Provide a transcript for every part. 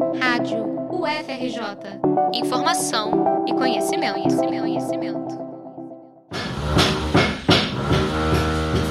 Rádio UFRJ. Informação e conhecimento, conhecimento, conhecimento.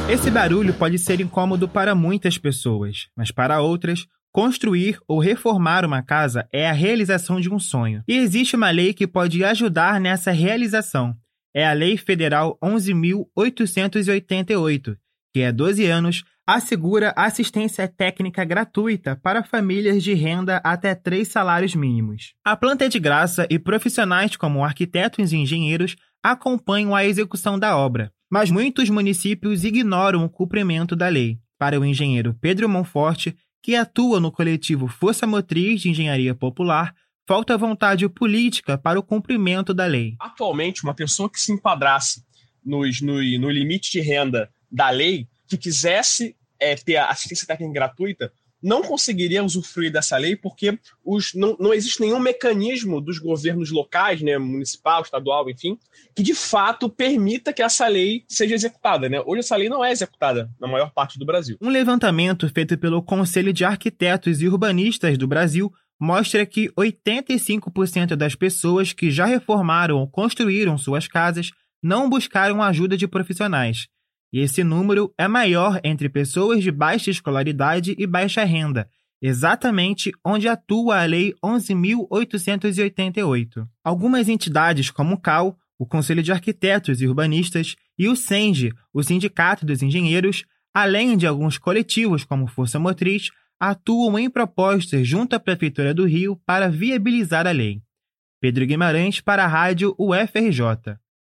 Esse barulho pode ser incômodo para muitas pessoas, mas para outras, construir ou reformar uma casa é a realização de um sonho. E existe uma lei que pode ajudar nessa realização. É a Lei Federal 11.888, que há 12 anos assegura assistência técnica gratuita para famílias de renda até três salários mínimos. A planta é de graça e profissionais como arquitetos e engenheiros acompanham a execução da obra, mas muitos municípios ignoram o cumprimento da lei. Para o engenheiro Pedro Monforte, que atua no coletivo Força Motriz de Engenharia Popular, falta vontade política para o cumprimento da lei. Atualmente, uma pessoa que se enquadrasse nos, no, no limite de renda da lei, que quisesse é, ter assistência técnica gratuita, não conseguiria usufruir dessa lei porque os, não, não existe nenhum mecanismo dos governos locais, né, municipal, estadual, enfim, que de fato permita que essa lei seja executada. Né? Hoje essa lei não é executada na maior parte do Brasil. Um levantamento feito pelo Conselho de Arquitetos e Urbanistas do Brasil mostra que 85% das pessoas que já reformaram ou construíram suas casas não buscaram ajuda de profissionais. E esse número é maior entre pessoas de baixa escolaridade e baixa renda, exatamente onde atua a Lei 11.888. Algumas entidades, como o CAL, o Conselho de Arquitetos e Urbanistas, e o SENGE, o Sindicato dos Engenheiros, além de alguns coletivos, como Força Motriz, atuam em propostas junto à Prefeitura do Rio para viabilizar a lei. Pedro Guimarães para a Rádio UFRJ.